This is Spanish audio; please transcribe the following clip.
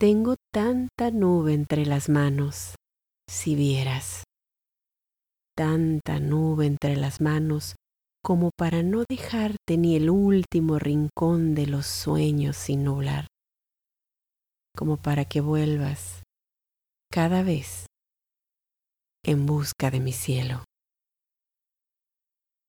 Tengo tanta nube entre las manos, si vieras. Tanta nube entre las manos como para no dejarte ni el último rincón de los sueños sin nublar, como para que vuelvas cada vez en busca de mi cielo.